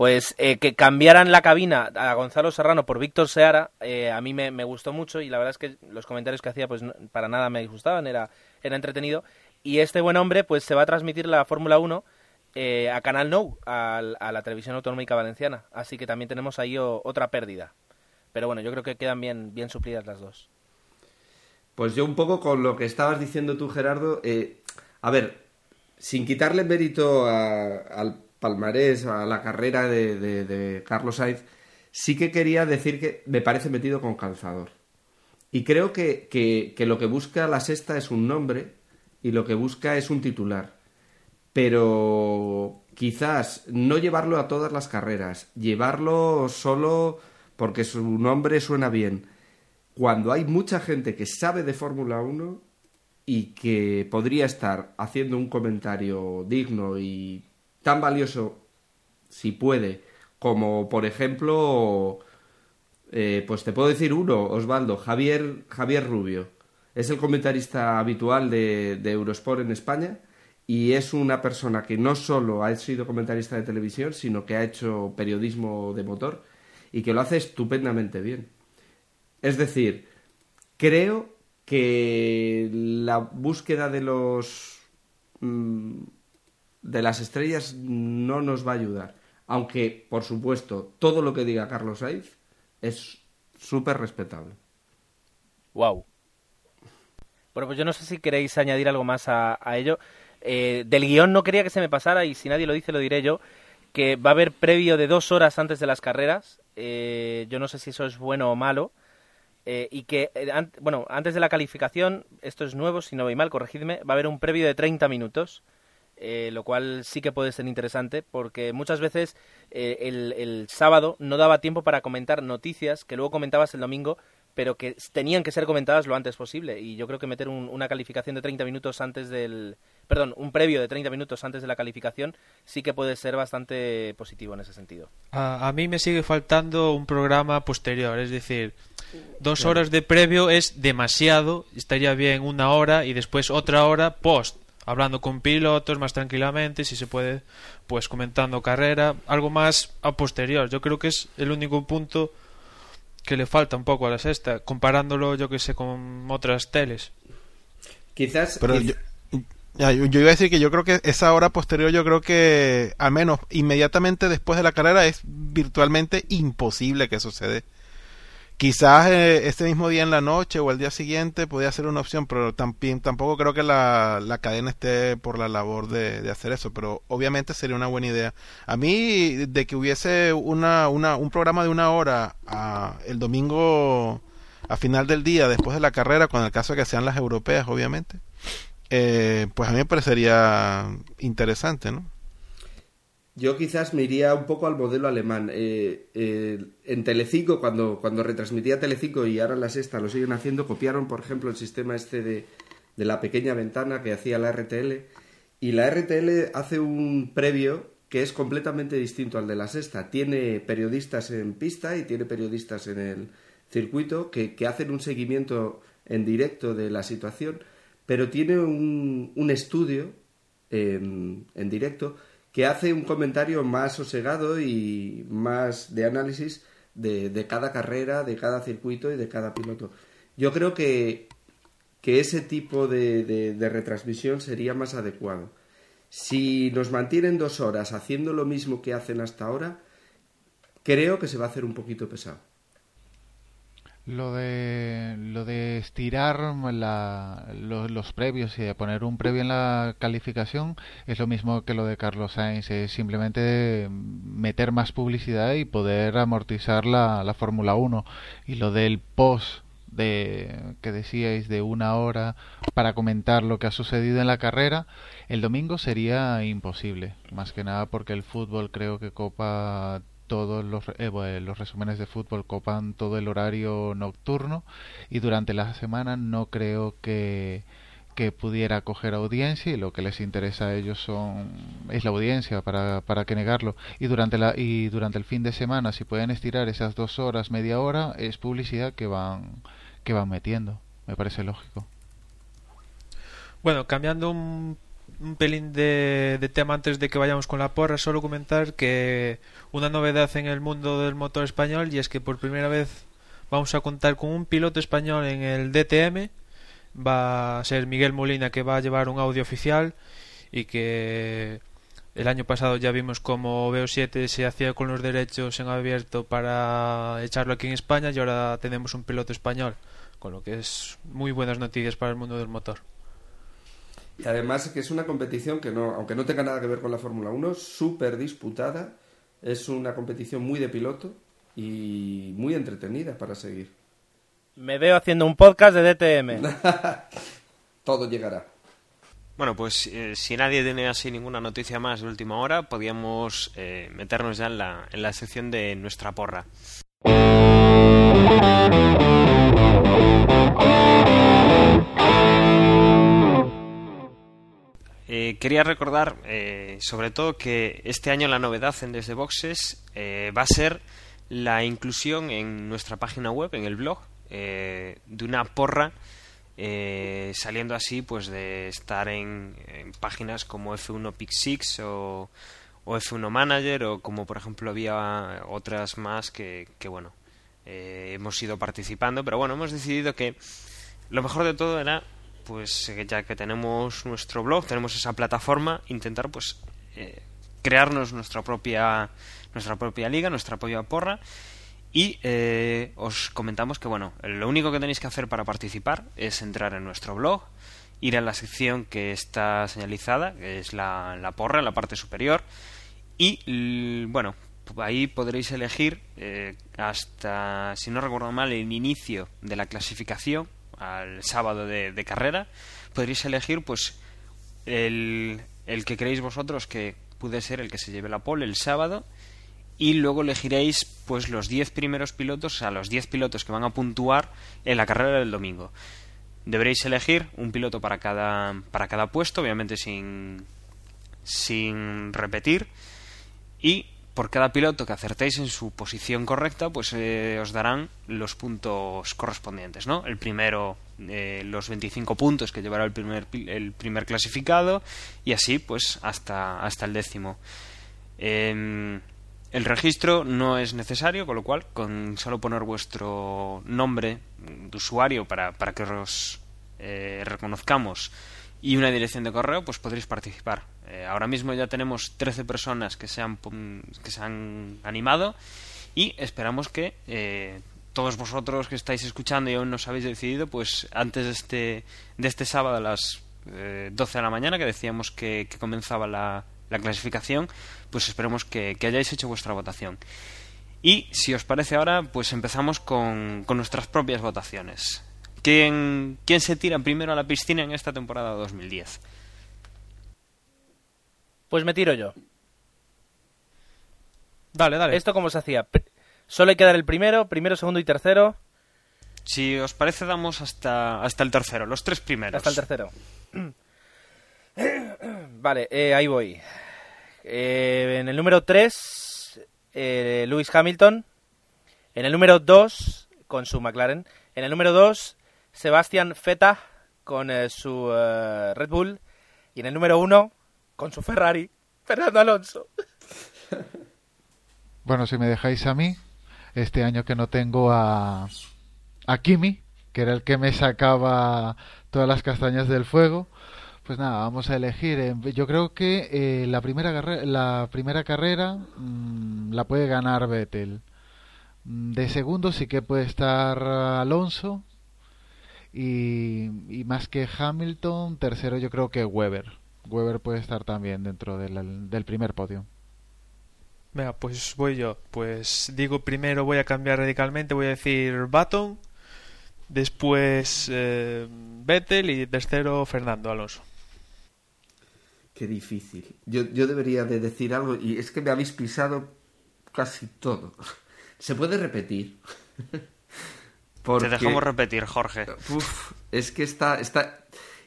pues eh, que cambiaran la cabina a Gonzalo Serrano por Víctor Seara, eh, a mí me, gustó mucho y la verdad es que los comentarios que hacía pues para nada me gustaban, era, era entretenido. Y este buen hombre pues se va a transmitir la Fórmula 1 eh, a Canal No, a, la televisión autonómica valenciana. Así que también tenemos ahí otra pérdida. Pero bueno, yo creo que quedan bien, bien suplidas las dos. Pues yo un poco con lo que estabas diciendo tú, Gerardo, a ver, sin quitarle mérito al palmarés, a la carrera de, Carlos Sainz, sí que quería decir que me parece metido con calzador. Y creo que, que, lo que busca la sexta es un nombre y lo que busca es un titular. Pero quizás no llevarlo a todas las carreras, llevarlo solo porque su nombre suena bien. Cuando hay mucha gente que sabe de Fórmula 1 y que podría estar haciendo un comentario digno y tan valioso, si puede, como por ejemplo, eh, pues te puedo decir uno, Osvaldo, Javier, Javier Rubio. Es el comentarista habitual de, de Eurosport en España y es una persona que no solo ha sido comentarista de televisión, sino que ha hecho periodismo de motor y que lo hace estupendamente bien. Es decir, creo que la búsqueda de los mm, de las estrellas no nos va a ayudar. Aunque, por supuesto, todo lo que diga Carlos Sainz es súper respetable. Wow. Bueno, pues yo no sé si queréis añadir algo más a, ello. Eh, del guion no quería que se me pasara, y si nadie lo dice, lo diré yo, que va a haber previo de dos horas antes de las carreras. Eh, yo no sé si eso es bueno o malo. Eh, y que, bueno, antes de la calificación, esto es nuevo, si no voy mal, corregidme, va a haber un previo de 30 minutos eh, lo cual sí que puede ser interesante porque muchas veces eh, el, sábado no daba tiempo para comentar noticias que luego comentabas el domingo pero que tenían que ser comentadas lo antes posible. Y yo creo que meter una calificación de 30 minutos antes del perdón, un previo de 30 minutos antes de la calificación sí que puede ser bastante positivo en ese sentido. A, a mí me sigue faltando un programa posterior, es decir, dos horas de previo es demasiado, estaría bien una hora y después otra hora post hablando con pilotos más tranquilamente, si se puede, pues comentando carrera, algo más a posterior. Yo creo que es el único punto que le falta un poco a la sexta, comparándolo, yo que sé, con otras teles. Quizás. Pero Yo, yo, iba a decir que yo creo que esa hora posterior, yo creo que, al menos inmediatamente después de la carrera, es virtualmente imposible que suceda. Quizás eh, este mismo día en la noche o el día siguiente podría ser una opción, pero también, tampoco creo que la, la cadena esté por la labor de, hacer eso, pero obviamente sería una buena idea. A mí, de que hubiese una, una, un programa de una hora a, el domingo a final del día, después de la carrera, con el caso de que sean las europeas, obviamente, eh, pues a mí me parecería interesante, ¿no? Yo quizás me iría un poco al modelo alemán. Eh, eh, en Telecinco, cuando, cuando retransmitía Telecinco y ahora la sexta lo siguen haciendo, copiaron, por ejemplo, el sistema este de, de la pequeña ventana que hacía la RTL. Y la RTL hace un previo que es completamente distinto al de la sexta. Tiene periodistas en pista y tiene periodistas en el circuito que, que hacen un seguimiento en directo de la situación, pero tiene un, un estudio en, en directo que hace un comentario más sosegado y más de análisis de, cada carrera, de cada circuito y de cada piloto. Yo creo que que ese tipo de, de, de retransmisión sería más adecuado. Si nos mantienen dos horas haciendo lo mismo que hacen hasta ahora, creo que se va a hacer un poquito pesado. Lo de, lo de estirar la, lo- los previos y de poner un previo en la calificación es lo mismo que lo de Carlos Sainz, es simplemente meter más publicidad y poder amortizar la, la Fórmula 1. Y lo del post de, que decíais de una hora para comentar lo que ha sucedido en la carrera, el domingo sería imposible, más que nada porque el fútbol creo que copa todos los, eh, los resúmenes de fútbol copan todo el horario nocturno y durante la semana no creo que, que pudiera coger audiencia y lo que les interesa a ellos son es la audiencia para, para que negarlo. Y durante la y durante el fin de semana si pueden estirar esas dos horas media hora es publicidad que van que van metiendo. Me parece lógico. Bueno, cambiando un, un pelín de, tema antes de que vayamos con la porra, solo comentar que una novedad en el mundo del motor español y es que por primera vez vamos a contar con un piloto español en el DTM. Va a ser Miguel Molina que va a llevar un audio oficial y que el año pasado ya vimos como VO7 se hacía con los derechos en abierto para echarlo aquí en España y ahora tenemos un piloto español, con lo que es muy buenas noticias para el mundo del motor. Y además que es una competición que no, aunque no tenga nada que ver con la Fórmula 1, súper disputada. Es una competición muy de piloto y muy entretenida para seguir. Me veo haciendo un podcast de DTM. Todo llegará. Bueno, pues eh, si nadie tiene así ninguna noticia más de última hora, podíamos eh, meternos ya en la, en la sección de nuestra porra. Eh, quería recordar, eh, sobre todo, que este año la novedad en Desde Boxes eh, va a ser la inclusión en nuestra página web, en el blog, eh, de una porra saliendo así pues de estar en, páginas como F1 Pick 6 o, o F1 Manager o como por ejemplo había otras más que, que bueno hemos ido participando. Pero bueno hemos decidido que lo mejor de todo era pues eh, ya que tenemos nuestro blog tenemos esa plataforma intentar pues eh, crearnos nuestra propia nuestra propia liga nuestra propia porra. Y eh, os comentamos que, bueno, lo único que tenéis que hacer para participar es entrar en nuestro blog, ir a la sección que está señalizada, que es la, la porra, en la parte superior, y, bueno, ahí podréis elegir eh, hasta, si no recuerdo mal, el inicio de la clasificación, al sábado de, carrera, podréis elegir, pues, el, el que creéis vosotros que puede ser el que se lleve la pole el sábado y luego elegiréis pues los 10 primeros pilotos, o sea, los 10 pilotos que van a puntuar en la carrera del domingo. Deberéis elegir un piloto para cada para cada puesto, obviamente sin sin repetir y por cada piloto que acertéis en su posición correcta, pues eh, os darán los puntos correspondientes, ¿no? El primero, eh, los 25 puntos que llevará el primer, el primer clasificado y así, pues, hasta, hasta el décimo. Em, el registro no es necesario, con lo cual, con solo poner vuestro nombre de usuario para, para que os eh, reconozcamos y una dirección de correo, pues podréis participar. Eh, ahora mismo ya tenemos 13 personas que se han, que se han animado y esperamos que eh, todos vosotros que estáis escuchando y aún no os habéis decidido, pues antes de este, de este sábado a las eh, 12 de la mañana, que decíamos que, que comenzaba la, la clasificación, pues esperemos que, que hayáis hecho vuestra votación. Y si os parece ahora, pues empezamos con, con nuestras propias votaciones. ¿Quién, ¿Quién se tira primero a la piscina en esta temporada 2010? Pues me tiro yo. Dale, dale. ¿Esto cómo se hacía? Solo hay que dar el primero, primero, segundo y tercero. Si os parece, damos hasta, hasta el tercero, los tres primeros. Hasta el tercero. Vale, eh, ahí voy. Eh, en el número 3, Lewis Hamilton. En el número 2, con su McLaren. En el número 2, Sebastián Vettel con eh, su eh, Red Bull. Y en el número 1, con su Ferrari, Fernando Alonso. Bueno, si me dejáis a mí, este año que no tengo a, a Kimi, que era el que me sacaba todas las castañas del fuego. Pues nada, vamos a elegir. Eh, yo creo que eh, la, primera la primera carrera mm, la puede ganar Vettel. Mm, de segundo sí que puede estar Alonso. Y, y, más que Hamilton, tercero yo creo que Weber. Weber puede estar también dentro del, del primer podio. Venga, pues voy yo. Pues digo primero voy a cambiar radicalmente, voy a decir Baton, después eh, Vettel y tercero Fernando Alonso. Qué difícil. Yo, yo debería de decir algo y es que me habéis pisado casi todo. ¿Se puede repetir? Te dejamos repetir, Jorge. es que está, está...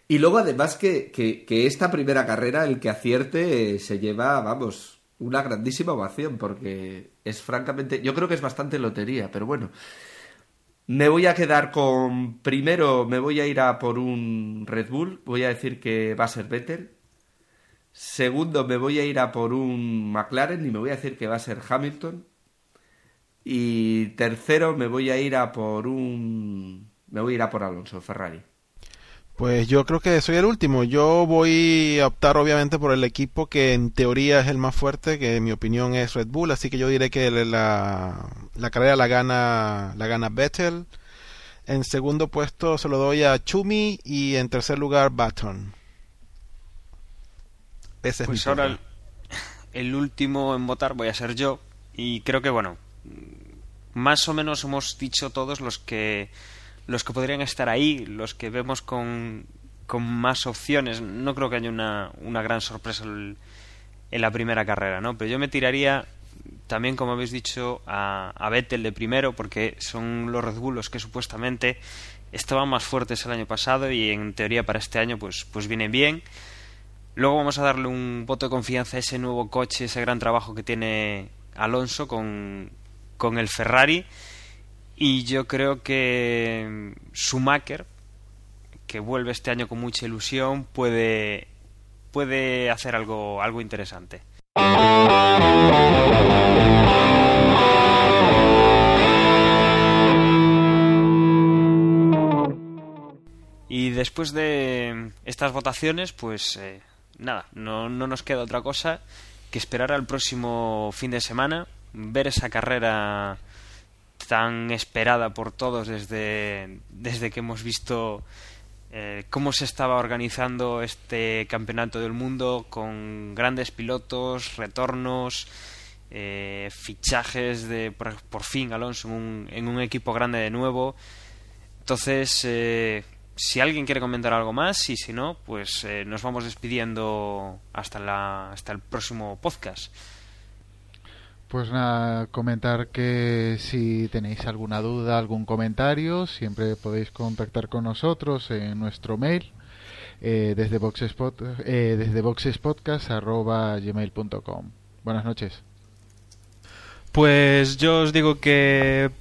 Y luego además que, que, esta primera carrera, el que acierte, se lleva, vamos, una grandísima ovación, porque es francamente, yo creo que es bastante lotería, pero bueno. Me voy a quedar con, primero me voy a ir a por un Red Bull, voy a decir que va a ser Vettel. Segundo me voy a ir a por un McLaren y me voy a decir que va a ser Hamilton. Y tercero me voy a ir a por un... Me voy a ir a por Alonso, Ferrari. Pues yo creo que soy el último. Yo voy a optar obviamente por el equipo que en teoría es el más fuerte, que en mi opinión es Red Bull, así que yo diré que la, la carrera la gana la gana Vettel. En segundo puesto se lo doy a Chumi y en tercer lugar Baton. Ese pues ahora el, el último en votar voy a ser yo y creo que bueno, más o menos hemos dicho todos los que los que podrían estar ahí, los que vemos con, con más opciones. No creo que haya una, una gran sorpresa en la primera carrera, ¿no? Pero yo me tiraría también, como habéis dicho, a, a Vettel de primero, porque son los Red Bull los que supuestamente estaban más fuertes el año pasado y en teoría para este año pues, pues vienen bien. Luego vamos a darle un voto de confianza a ese nuevo coche, ese gran trabajo que tiene Alonso con, con el Ferrari y yo creo que Schumacher, que vuelve este año con mucha ilusión, puede, puede hacer algo, algo interesante. Y después de estas votaciones, pues eh, nada, no, no nos queda otra cosa que esperar al próximo fin de semana, ver esa carrera tan esperada por todos desde, desde que hemos visto eh, cómo se estaba organizando este campeonato del mundo con grandes pilotos, retornos, eh, fichajes de por, fin Alonso en un, en un, equipo grande de nuevo. Entonces, eh, si alguien quiere comentar algo más y si no, pues nos vamos despidiendo hasta, la, hasta el próximo podcast. Pues nada, comentar que si tenéis alguna duda, algún comentario, siempre podéis contactar con nosotros en nuestro mail eh, desde, boxespot, eh, desde boxespodcast.gmail.com. Buenas noches. Pues yo os digo que,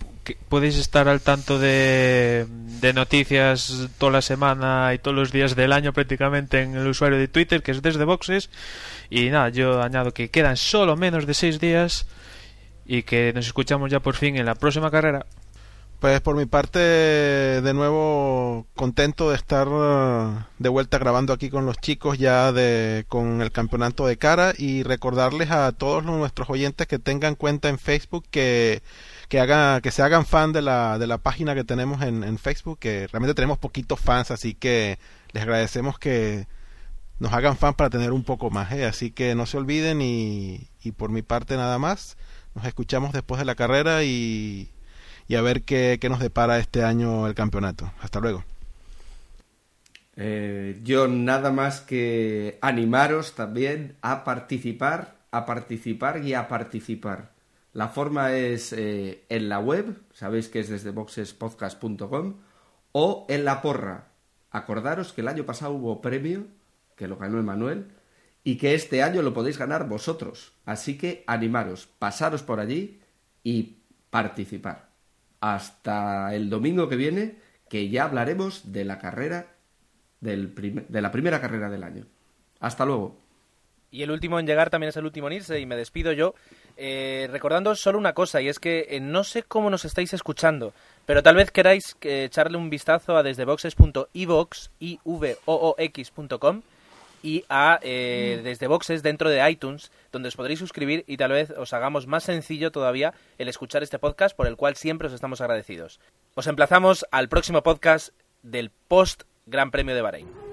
podéis estar al tanto de, de, noticias toda la semana y todos los días del año prácticamente en el usuario de Twitter, que es desde Boxes. Y nada, yo añado que quedan solo menos de seis días y que nos escuchamos ya por fin en la próxima carrera. Pues por mi parte, de nuevo contento de estar uh, de vuelta grabando aquí con los chicos ya de con el campeonato de cara y recordarles a todos nuestros oyentes que tengan cuenta en Facebook que que haga, que se hagan fan de la, de la página que tenemos en, en Facebook, que realmente tenemos poquitos fans, así que les agradecemos que nos hagan fan para tener un poco más, ¿eh? así que no se olviden y, y por mi parte nada más. Nos escuchamos después de la carrera y, y a ver qué, qué, nos depara este año el campeonato. Hasta luego. Eh, yo nada más que animaros también a participar, a participar y a participar. La forma es eh, en la web, sabéis que es desde boxespodcast.com, o en la porra. Acordaros que el año pasado hubo premio, que lo ganó Emanuel, y que este año lo podéis ganar vosotros. Así que animaros, pasaros por allí y participar. Hasta el domingo que viene, que ya hablaremos de la carrera del de la primera carrera del año. Hasta luego. Y el último en llegar también es el último en irse y me despido yo eh, recordando solo una cosa y es que eh, no sé cómo nos estáis escuchando, pero tal vez queráis eh, echarle un vistazo a desdeboxes.ivox.com y a eh, desde boxes dentro de iTunes, donde os podréis suscribir y tal vez os hagamos más sencillo todavía el escuchar este podcast, por el cual siempre os estamos agradecidos. Os emplazamos al próximo podcast del post Gran Premio de Bahrein.